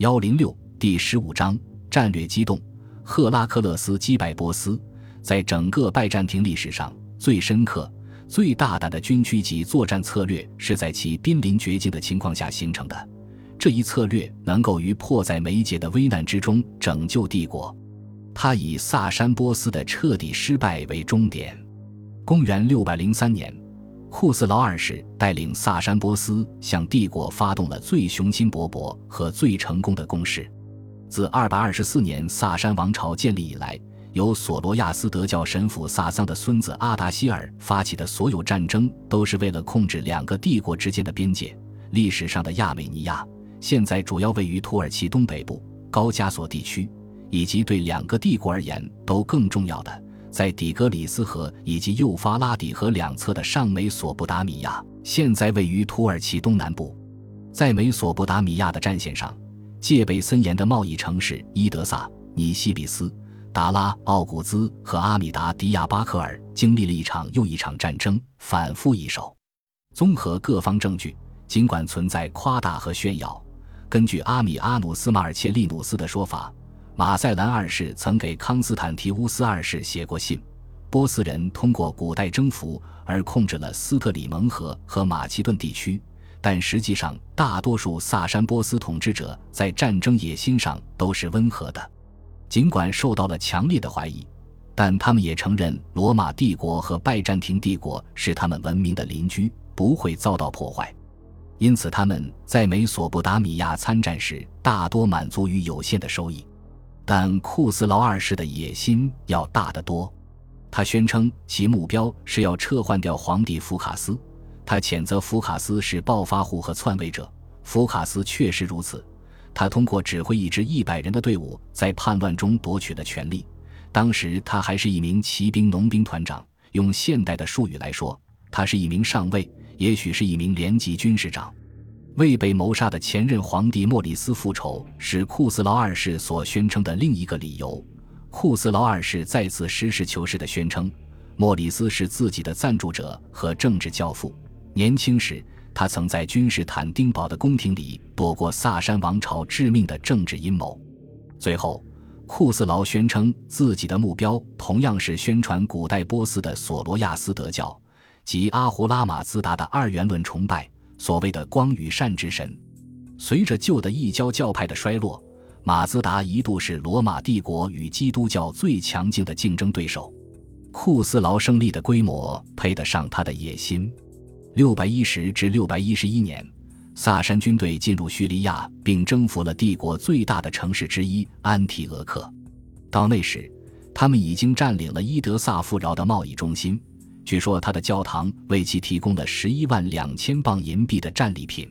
幺零六第十五章战略机动。赫拉克勒斯击败波斯，在整个拜占庭历史上最深刻、最大胆的军区级作战策略，是在其濒临绝境的情况下形成的。这一策略能够于迫在眉睫的危难之中拯救帝国。他以萨珊波斯的彻底失败为终点。公元六百零三年。库斯劳二世带领萨珊波斯向帝国发动了最雄心勃勃和最成功的攻势。自224年萨珊王朝建立以来，由索罗亚斯德教神父萨桑的孙子阿达希尔发起的所有战争，都是为了控制两个帝国之间的边界。历史上的亚美尼亚，现在主要位于土耳其东北部高加索地区，以及对两个帝国而言都更重要的。在底格里斯河以及幼发拉底河两侧的上美索不达米亚，现在位于土耳其东南部。在美索不达米亚的战线上，戒备森严的贸易城市伊德萨、尼西比斯、达拉、奥古兹和阿米达迪亚巴克尔经历了一场又一场战争，反复易手。综合各方证据，尽管存在夸大和炫耀，根据阿米阿努斯马尔切利努斯的说法。马塞兰二世曾给康斯坦提乌斯二世写过信。波斯人通过古代征服而控制了斯特里蒙河和马其顿地区，但实际上，大多数萨珊波斯统治者在战争野心上都是温和的。尽管受到了强烈的怀疑，但他们也承认罗马帝国和拜占庭帝国是他们文明的邻居，不会遭到破坏。因此，他们在美索不达米亚参战时，大多满足于有限的收益。但库斯劳二世的野心要大得多，他宣称其目标是要撤换掉皇帝福卡斯。他谴责福卡斯是暴发户和篡位者。福卡斯确实如此，他通过指挥一支一百人的队伍在叛乱中夺取了权力。当时他还是一名骑兵农兵团长，用现代的术语来说，他是一名上尉，也许是一名连级军事长。为被谋杀的前任皇帝莫里斯复仇是库斯劳二世所宣称的另一个理由。库斯劳二世再次实事求是地宣称，莫里斯是自己的赞助者和政治教父。年轻时，他曾在君士坦丁堡的宫廷里躲过萨珊王朝致命的政治阴谋。最后，库斯劳宣称自己的目标同样是宣传古代波斯的索罗亚斯德教及阿胡拉马兹达的二元论崇拜。所谓的光与善之神，随着旧的异教教派的衰落，马兹达一度是罗马帝国与基督教最强劲的竞争对手。库斯劳胜利的规模配得上他的野心。六百一十至六百一十一年，萨珊军队进入叙利亚，并征服了帝国最大的城市之一安提俄克。到那时，他们已经占领了伊德萨富饶的贸易中心。据说他的教堂为其提供了十一万两千磅银币的战利品。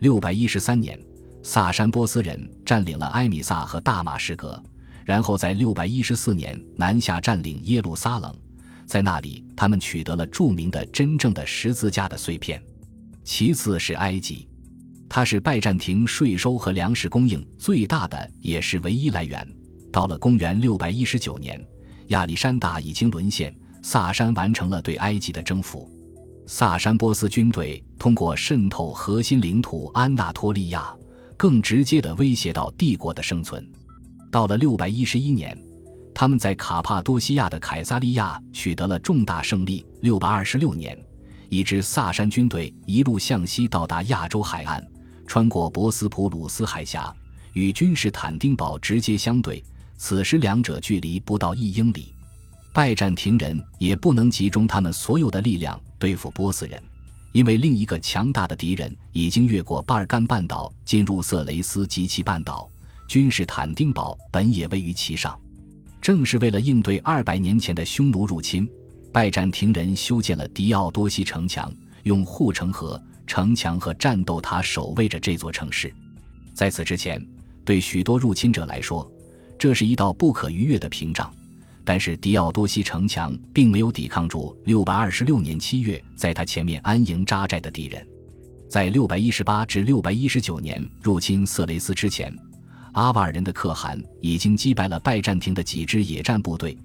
六百一十三年，萨珊波斯人占领了埃米萨和大马士革，然后在六百一十四年南下占领耶路撒冷，在那里他们取得了著名的真正的十字架的碎片。其次是埃及，它是拜占庭税收和粮食供应最大的，也是唯一来源。到了公元六百一十九年，亚历山大已经沦陷。萨珊完成了对埃及的征服，萨珊波斯军队通过渗透核心领土安纳托利亚，更直接地威胁到帝国的生存。到了六百一十一年，他们在卡帕多西亚的凯撒利亚取得了重大胜利。六百二十六年，一支萨珊军队一路向西到达亚洲海岸，穿过博斯普鲁斯海峡，与君士坦丁堡直接相对。此时两者距离不到一英里。拜占庭人也不能集中他们所有的力量对付波斯人，因为另一个强大的敌人已经越过巴尔干半岛进入色雷斯及其半岛。君士坦丁堡本也位于其上。正是为了应对二百年前的匈奴入侵，拜占庭人修建了迪奥多西城墙，用护城河、城墙和战斗塔守卫着这座城市。在此之前，对许多入侵者来说，这是一道不可逾越的屏障。但是迪奥多西城墙并没有抵抗住六百二十六年七月在他前面安营扎寨的敌人。在六百一十八至六百一十九年入侵色雷斯之前，阿瓦尔人的可汗已经击败了拜占庭的几支野战部队，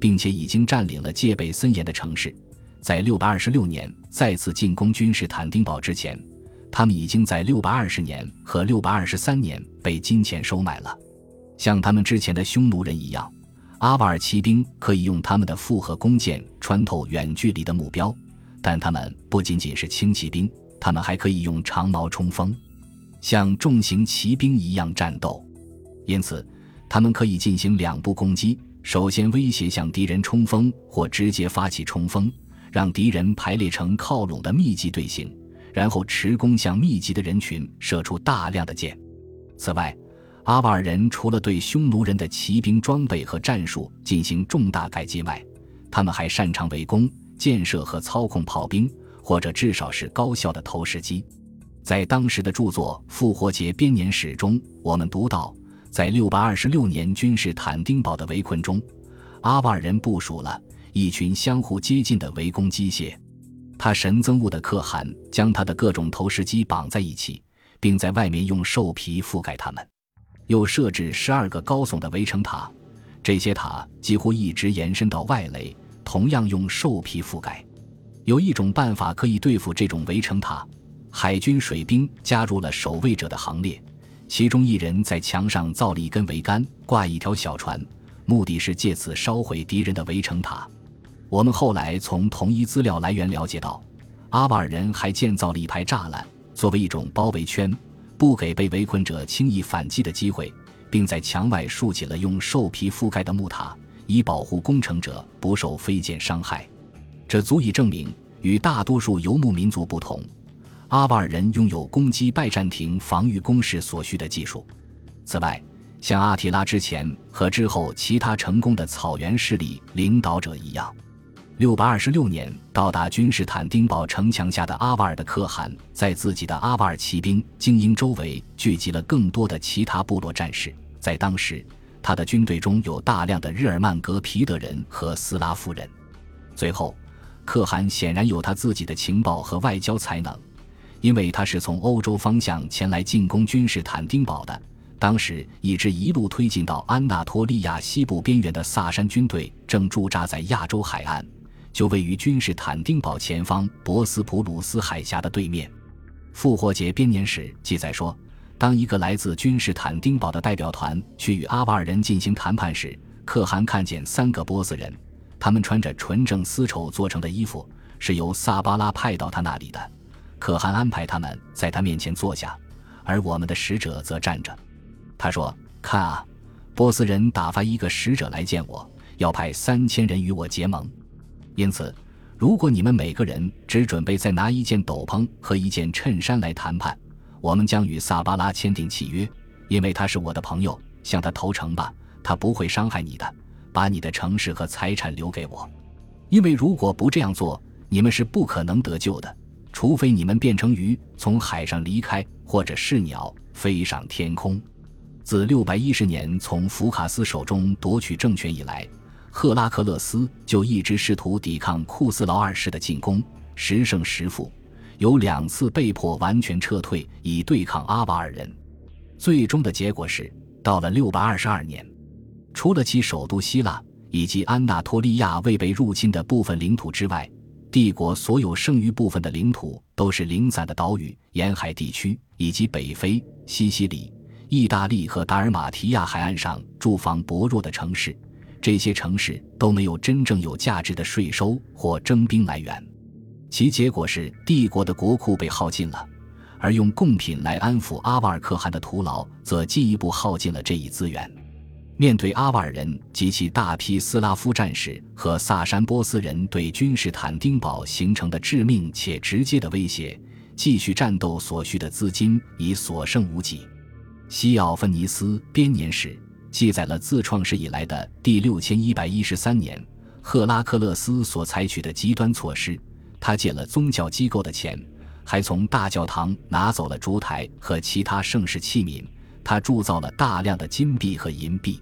并且已经占领了戒备森严的城市。在六百二十六年再次进攻君士坦丁堡之前，他们已经在六百二十年和六百二十三年被金钱收买了。像他们之前的匈奴人一样，阿瓦尔骑兵可以用他们的复合弓箭穿透远距离的目标，但他们不仅仅是轻骑兵，他们还可以用长矛冲锋，像重型骑兵一样战斗。因此，他们可以进行两步攻击：首先威胁向敌人冲锋，或直接发起冲锋，让敌人排列成靠拢的密集队形。然后持弓向密集的人群射出大量的箭。此外，阿瓦尔人除了对匈奴人的骑兵装备和战术进行重大改进外，他们还擅长围攻、建设和操控炮兵，或者至少是高效的投石机。在当时的著作《复活节编年史》中，我们读到，在六百二十六年君士坦丁堡的围困中，阿瓦尔人部署了一群相互接近的围攻机械。他神憎恶的可汗将他的各种投石机绑在一起，并在外面用兽皮覆盖它们，又设置十二个高耸的围城塔，这些塔几乎一直延伸到外垒，同样用兽皮覆盖。有一种办法可以对付这种围城塔，海军水兵加入了守卫者的行列，其中一人在墙上造了一根桅杆，挂一条小船，目的是借此烧毁敌人的围城塔。我们后来从同一资料来源了解到，阿瓦尔人还建造了一排栅栏，作为一种包围圈，不给被围困者轻易反击的机会，并在墙外竖起了用兽皮覆盖的木塔，以保护攻城者不受飞箭伤害。这足以证明，与大多数游牧民族不同，阿瓦尔人拥有攻击拜占庭防御工事所需的技术。此外，像阿提拉之前和之后其他成功的草原势力领导者一样。六百二十六年到达君士坦丁堡城墙下的阿瓦尔的可汗，在自己的阿瓦尔骑兵精英周围聚集了更多的其他部落战士。在当时，他的军队中有大量的日耳曼格皮德人和斯拉夫人。最后，可汗显然有他自己的情报和外交才能，因为他是从欧洲方向前来进攻君士坦丁堡的。当时，一支一路推进到安纳托利亚西部边缘的萨珊军队正驻扎在亚洲海岸。就位于君士坦丁堡前方博斯普鲁斯海峡的对面。复活节编年史记载说，当一个来自君士坦丁堡的代表团去与阿瓦尔人进行谈判时，可汗看见三个波斯人，他们穿着纯正丝绸做成的衣服，是由萨巴拉派到他那里的。可汗安排他们在他面前坐下，而我们的使者则站着。他说：“看啊，波斯人打发一个使者来见我，要派三千人与我结盟。”因此，如果你们每个人只准备再拿一件斗篷和一件衬衫来谈判，我们将与萨巴拉签订契约，因为他是我的朋友。向他投诚吧，他不会伤害你的。把你的城市和财产留给我，因为如果不这样做，你们是不可能得救的，除非你们变成鱼从海上离开，或者是鸟飞上天空。自六百一十年从福卡斯手中夺取政权以来。赫拉克勒斯就一直试图抵抗库斯劳二世的进攻，十胜十负，有两次被迫完全撤退以对抗阿瓦尔人。最终的结果是，到了六百二十二年，除了其首都希腊以及安纳托利亚未被入侵的部分领土之外，帝国所有剩余部分的领土都是零散的岛屿、沿海地区以及北非、西西里、意大利和达尔马提亚海岸上住房薄弱的城市。这些城市都没有真正有价值的税收或征兵来源，其结果是帝国的国库被耗尽了，而用贡品来安抚阿瓦尔可汗的徒劳则进一步耗尽了这一资源。面对阿瓦尔人及其大批斯拉夫战士和萨珊波斯人对君士坦丁堡形成的致命且直接的威胁，继续战斗所需的资金已所剩无几。西奥芬尼斯编年史。记载了自创世以来的第六千一百一十三年，赫拉克勒斯所采取的极端措施。他借了宗教机构的钱，还从大教堂拿走了烛台和其他盛世器皿。他铸造了大量的金币和银币。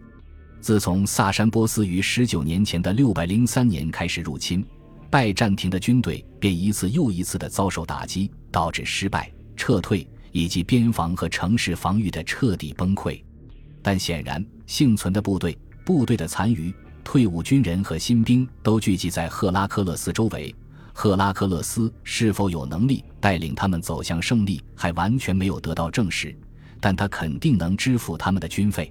自从萨珊波斯于十九年前的六百零三年开始入侵，拜占庭的军队便一次又一次地遭受打击，导致失败、撤退以及边防和城市防御的彻底崩溃。但显然。幸存的部队、部队的残余、退伍军人和新兵都聚集在赫拉克勒斯周围。赫拉克勒斯是否有能力带领他们走向胜利，还完全没有得到证实，但他肯定能支付他们的军费。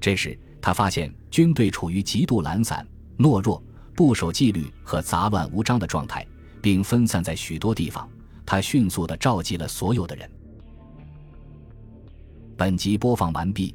这时，他发现军队处于极度懒散、懦弱、不守纪律和杂乱无章的状态，并分散在许多地方。他迅速地召集了所有的人。本集播放完毕，